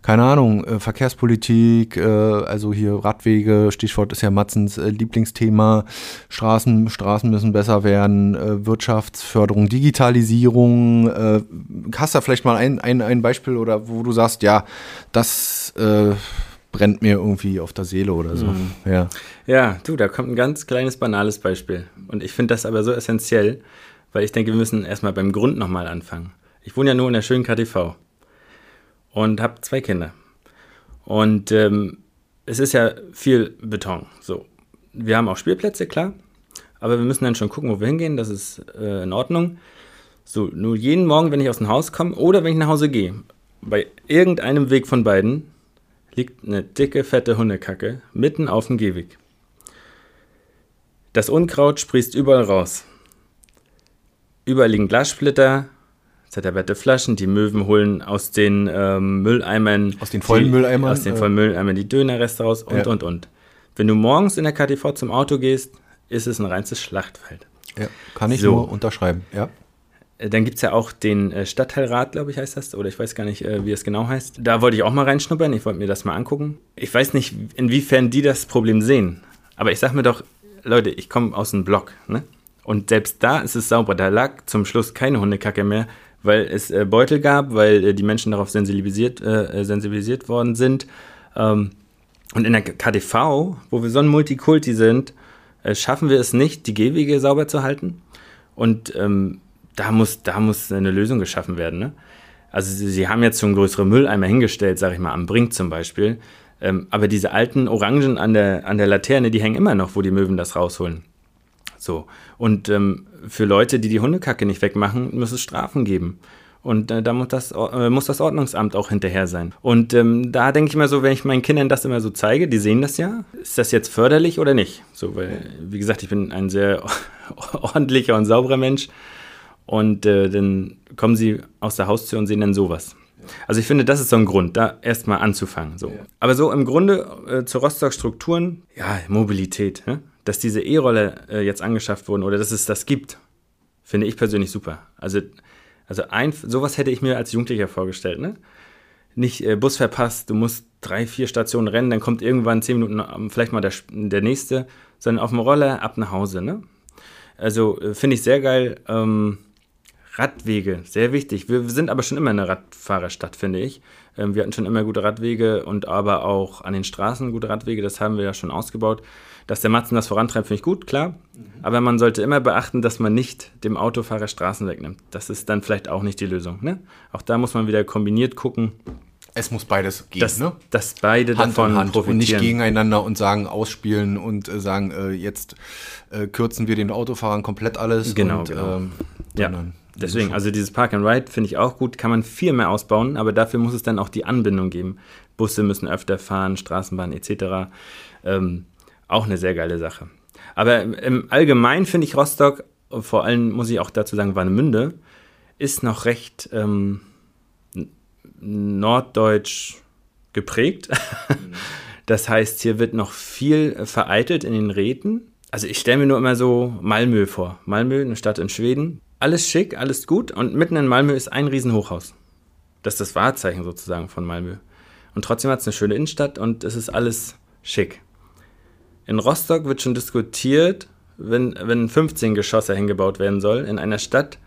keine Ahnung, äh, Verkehrspolitik, äh, also hier Radwege, Stichwort ist ja Matzens äh, Lieblingsthema, Straßen, Straßen müssen besser werden, äh, Wirtschaftsförderung, Digitalisierung. Äh, hast du vielleicht mal ein, ein, ein Beispiel oder wo du sagst, ja, das äh, brennt mir irgendwie auf der Seele oder so. Mhm. Ja. ja, du, da kommt ein ganz kleines, banales Beispiel. Und ich finde das aber so essentiell, weil ich denke, wir müssen erstmal beim Grund nochmal anfangen. Ich wohne ja nur in der schönen KTV und habe zwei Kinder. Und ähm, es ist ja viel Beton. So, wir haben auch Spielplätze, klar, aber wir müssen dann schon gucken, wo wir hingehen. Das ist äh, in Ordnung. So, nur jeden Morgen, wenn ich aus dem Haus komme oder wenn ich nach Hause gehe, bei irgendeinem Weg von beiden liegt eine dicke, fette Hundekacke mitten auf dem Gehweg. Das Unkraut sprießt überall raus. Überall liegen Glassplitter, zerderberte Flaschen, die Möwen holen aus den ähm, Mülleimern. Aus den vollen die, Mülleimern? Aus den vollen Mülleimern die Dönerreste raus und, ja. und, und. Wenn du morgens in der KTV zum Auto gehst, ist es ein reines Schlachtfeld. Ja, kann ich so. nur unterschreiben, ja. Äh, dann gibt es ja auch den äh, Stadtteilrat, glaube ich, heißt das. Oder ich weiß gar nicht, äh, wie es genau heißt. Da wollte ich auch mal reinschnuppern. Ich wollte mir das mal angucken. Ich weiß nicht, inwiefern die das Problem sehen. Aber ich sage mir doch, Leute, ich komme aus einem Block. Ne? Und selbst da ist es sauber. Da lag zum Schluss keine Hundekacke mehr weil es Beutel gab, weil die Menschen darauf sensibilisiert, äh, sensibilisiert worden sind. Ähm, und in der KTV, wo wir so ein Multikulti sind, äh, schaffen wir es nicht, die Gehwege sauber zu halten. Und ähm, da, muss, da muss eine Lösung geschaffen werden. Ne? Also sie, sie, haben jetzt schon größere Mülleimer hingestellt, sage ich mal, am Brink zum Beispiel. Ähm, aber diese alten Orangen an der, an der Laterne, die hängen immer noch, wo die Möwen das rausholen. So. Und ähm, für Leute, die die Hundekacke nicht wegmachen, muss es Strafen geben. Und äh, da muss das, äh, muss das Ordnungsamt auch hinterher sein. Und ähm, da denke ich mal so, wenn ich meinen Kindern das immer so zeige, die sehen das ja, ist das jetzt förderlich oder nicht? So, weil, wie gesagt, ich bin ein sehr ordentlicher und sauberer Mensch. Und äh, dann kommen sie aus der Haustür und sehen dann sowas. Also ich finde, das ist so ein Grund, da erstmal anzufangen. So. Aber so im Grunde äh, zu Rostock-Strukturen, ja, Mobilität. Ne? dass diese E-Roller äh, jetzt angeschafft wurden oder dass es das gibt, finde ich persönlich super. Also, also ein, sowas hätte ich mir als Jugendlicher vorgestellt, ne? Nicht äh, Bus verpasst, du musst drei, vier Stationen rennen, dann kommt irgendwann zehn Minuten vielleicht mal der, der nächste, sondern auf dem Roller ab nach Hause, ne? Also äh, finde ich sehr geil. Ähm, Radwege, sehr wichtig. Wir, sind aber schon immer eine Radfahrerstadt, finde ich. Ähm, wir hatten schon immer gute Radwege und aber auch an den Straßen gute Radwege, das haben wir ja schon ausgebaut. Dass der Matzen das vorantreibt, finde ich gut, klar. Mhm. Aber man sollte immer beachten, dass man nicht dem Autofahrer Straßen wegnimmt. Das ist dann vielleicht auch nicht die Lösung. Ne? Auch da muss man wieder kombiniert gucken. Es muss beides gehen, dass, ne? Dass beide Hand davon Hand profitieren. Und nicht gegeneinander und sagen, ausspielen und äh, sagen, äh, jetzt äh, kürzen wir den Autofahrern komplett alles. Genau, und, genau. Ähm, ja. Deswegen, also dieses Park and Ride finde ich auch gut, kann man viel mehr ausbauen, aber dafür muss es dann auch die Anbindung geben. Busse müssen öfter fahren, Straßenbahn etc. Ähm, auch eine sehr geile Sache. Aber im Allgemeinen finde ich Rostock, vor allem muss ich auch dazu sagen, Warnemünde, ist noch recht ähm, norddeutsch geprägt. das heißt, hier wird noch viel vereitelt in den Räten. Also ich stelle mir nur immer so Malmö vor. Malmö, eine Stadt in Schweden. Alles schick, alles gut. Und mitten in Malmö ist ein Riesenhochhaus. Das ist das Wahrzeichen sozusagen von Malmö. Und trotzdem hat es eine schöne Innenstadt und es ist alles schick. In Rostock wird schon diskutiert, wenn, wenn 15 Geschosse hingebaut werden soll in einer Stadt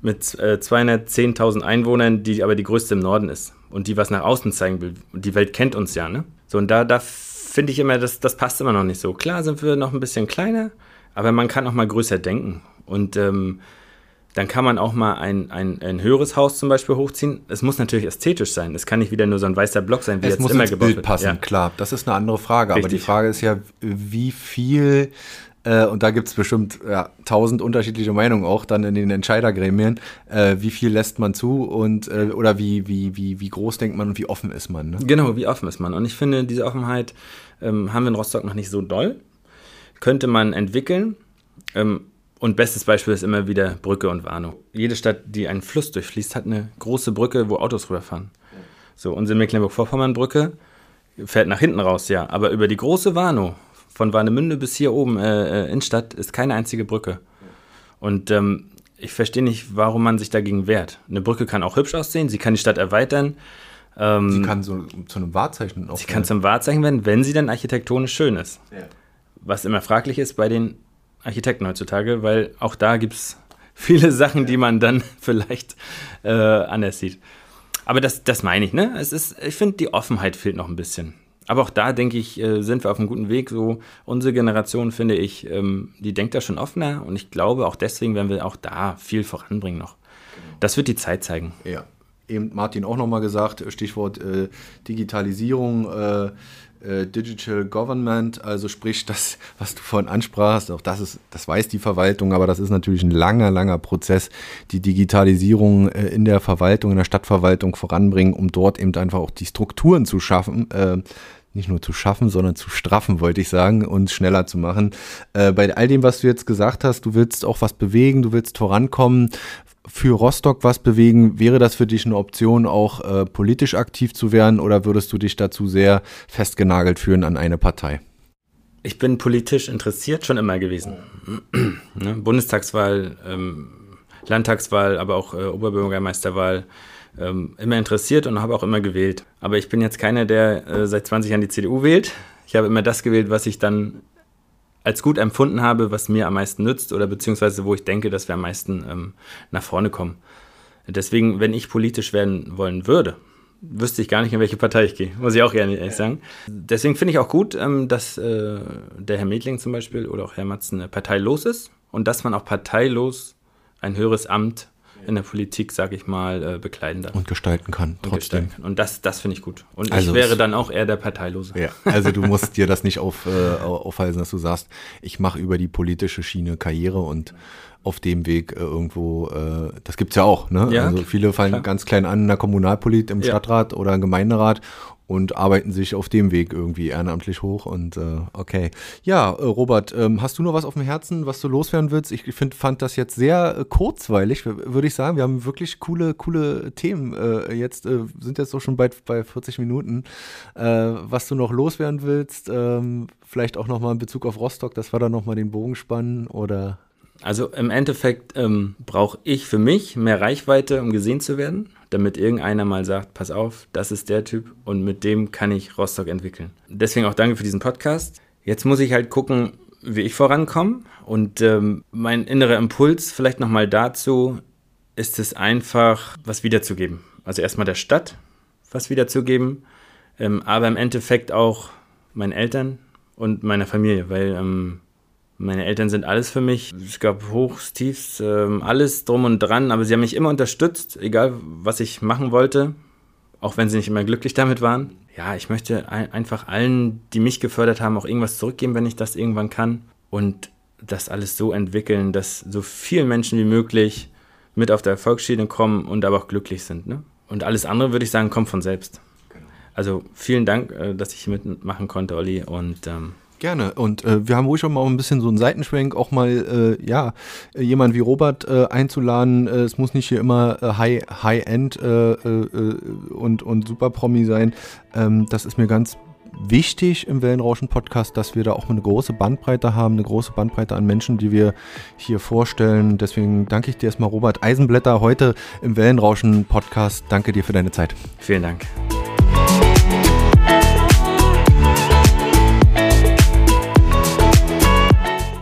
mit äh, 210.000 Einwohnern, die aber die größte im Norden ist und die was nach außen zeigen will. Die Welt kennt uns ja, ne? So, und da, da finde ich immer, das, das passt immer noch nicht so. Klar sind wir noch ein bisschen kleiner, aber man kann auch mal größer denken. Und ähm, dann kann man auch mal ein, ein, ein höheres Haus zum Beispiel hochziehen. Es muss natürlich ästhetisch sein. Es kann nicht wieder nur so ein weißer Block sein, wie es jetzt muss immer ins gebaut Bild wird. passen, Ja. klar. Das ist eine andere Frage. Aber die Richtig. Frage ist ja, wie viel, äh, und da gibt es bestimmt ja, tausend unterschiedliche Meinungen auch dann in den Entscheidergremien, äh, wie viel lässt man zu und äh, oder wie, wie, wie, wie groß denkt man und wie offen ist man. Ne? Genau, wie offen ist man. Und ich finde, diese Offenheit ähm, haben wir in Rostock noch nicht so doll. Könnte man entwickeln. Ähm, und bestes Beispiel ist immer wieder Brücke und Warnow. Jede Stadt, die einen Fluss durchfließt, hat eine große Brücke, wo Autos rüberfahren. So, unsere Mecklenburg-Vorpommern-Brücke fährt nach hinten raus, ja. Aber über die große Warnow, von Warnemünde bis hier oben äh, äh, Innenstadt, ist keine einzige Brücke. Und ähm, ich verstehe nicht, warum man sich dagegen wehrt. Eine Brücke kann auch hübsch aussehen, sie kann die Stadt erweitern. Ähm, Sie kann so zu einem Wahrzeichen auch Sie kann zum Wahrzeichen werden, wenn sie dann architektonisch schön ist. Ja. Was immer fraglich ist bei den Architekten heutzutage, weil auch da gibt es viele Sachen, die man dann vielleicht äh, anders sieht. Aber das, das meine ich, ne? Es ist, ich finde, die Offenheit fehlt noch ein bisschen. Aber auch da, denke ich, äh, sind wir auf einem guten Weg. So unsere Generation, finde ich, ähm, die denkt da schon offener und ich glaube, auch deswegen werden wir auch da viel voranbringen noch. Das wird die Zeit zeigen. Ja. Eben Martin auch nochmal gesagt, Stichwort äh, Digitalisierung, äh, äh, Digital Government, also sprich das, was du vorhin ansprachst, auch das ist, das weiß die Verwaltung, aber das ist natürlich ein langer, langer Prozess, die Digitalisierung äh, in der Verwaltung, in der Stadtverwaltung voranbringen, um dort eben einfach auch die Strukturen zu schaffen, äh, nicht nur zu schaffen, sondern zu straffen, wollte ich sagen, und schneller zu machen. Äh, bei all dem, was du jetzt gesagt hast, du willst auch was bewegen, du willst vorankommen, für Rostock was bewegen, wäre das für dich eine Option, auch äh, politisch aktiv zu werden oder würdest du dich dazu sehr festgenagelt fühlen an eine Partei? Ich bin politisch interessiert, schon immer gewesen. ne? Bundestagswahl, ähm, Landtagswahl, aber auch äh, Oberbürgermeisterwahl. Ähm, immer interessiert und habe auch immer gewählt. Aber ich bin jetzt keiner, der äh, seit 20 Jahren die CDU wählt. Ich habe immer das gewählt, was ich dann als gut empfunden habe, was mir am meisten nützt oder beziehungsweise wo ich denke, dass wir am meisten ähm, nach vorne kommen. Deswegen, wenn ich politisch werden wollen würde, wüsste ich gar nicht, in welche Partei ich gehe, muss ich auch ehrlich sagen. Deswegen finde ich auch gut, ähm, dass äh, der Herr Medling zum Beispiel oder auch Herr Matzen äh, parteilos ist und dass man auch parteilos ein höheres Amt in der Politik, sage ich mal, äh, bekleiden darf. Und gestalten kann, und trotzdem. gestalten kann. Und das, das finde ich gut. Und Also ich wäre es- dann auch eher der Parteilose. Ja, also du musst dir das nicht auf, äh, aufhalsen, dass du sagst, ich mache über die politische Schiene Karriere und auf dem Weg äh, irgendwo, äh, das gibt's ja auch, ne? Ja, also viele fallen klar. ganz klein an in der Kommunalpolit, im Ja. Stadtrat oder im Gemeinderat und arbeiten sich auf dem Weg irgendwie ehrenamtlich hoch und äh, okay. Ja, äh, Robert, ähm, hast du noch was auf dem Herzen, was du loswerden willst? Ich find, fand das jetzt sehr äh, kurzweilig, würde ich sagen. Wir haben wirklich coole, coole Themen äh, jetzt, äh, sind jetzt doch schon bald bei 40 Minuten. Äh, was du noch loswerden willst, ähm, vielleicht auch nochmal in Bezug auf Rostock, dass wir da nochmal den Bogen spannen oder Also im Endeffekt ähm, brauche ich für mich mehr Reichweite, um gesehen zu werden, damit irgendeiner mal sagt, pass auf, das ist der Typ und mit dem kann ich Rostock entwickeln. Deswegen auch danke für diesen Podcast. Jetzt muss ich halt gucken, wie ich vorankomme und ähm, mein innerer Impuls vielleicht nochmal dazu ist es einfach, was wiederzugeben. Also erstmal der Stadt was wiederzugeben, ähm, aber im Endeffekt auch meinen Eltern und meiner Familie, weil ähm, meine Eltern sind alles für mich. Es gab Hochs, Tiefs, ähm, alles drum und dran, aber sie haben mich immer unterstützt, egal was ich machen wollte, auch wenn sie nicht immer glücklich damit waren. Ja, ich möchte ein, einfach allen, die mich gefördert haben, auch irgendwas zurückgeben, wenn ich das irgendwann kann. Und das alles so entwickeln, dass so viele Menschen wie möglich mit auf der Erfolgsschiene kommen und aber auch glücklich sind. Ne? Und alles andere, würde ich sagen, kommt von selbst. Also vielen Dank, äh, dass ich hier mitmachen konnte, Olli. Und ähm, Gerne. Und äh, wir haben ruhig schon mal ein bisschen so einen Seitenschwenk, auch mal, äh, ja, jemand wie Robert äh, einzuladen. Äh, es muss nicht hier immer äh, High, High-End äh, äh, und, und Super-Promi sein. Ähm, das ist mir ganz wichtig im Wellenrauschen-Podcast, dass wir da auch eine große Bandbreite haben, eine große Bandbreite an Menschen, die wir hier vorstellen. Deswegen danke ich dir erstmal, Robert Eisenblätter, heute im Wellenrauschen-Podcast. Danke dir für deine Zeit. vielen Dank.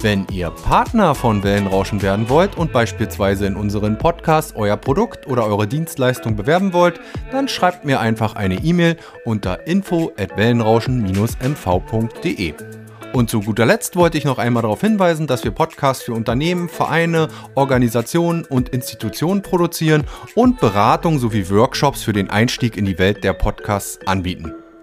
Wenn ihr Partner von Wellenrauschen werden wollt und beispielsweise in unseren Podcast euer Produkt oder eure Dienstleistung bewerben wollt, dann schreibt mir einfach eine E-Mail unter info at wellenrauschen-mv.de. Und zu guter Letzt wollte ich noch einmal darauf hinweisen, dass wir Podcasts für Unternehmen, Vereine, Organisationen und Institutionen produzieren und Beratung sowie Workshops für den Einstieg in die Welt der Podcasts anbieten.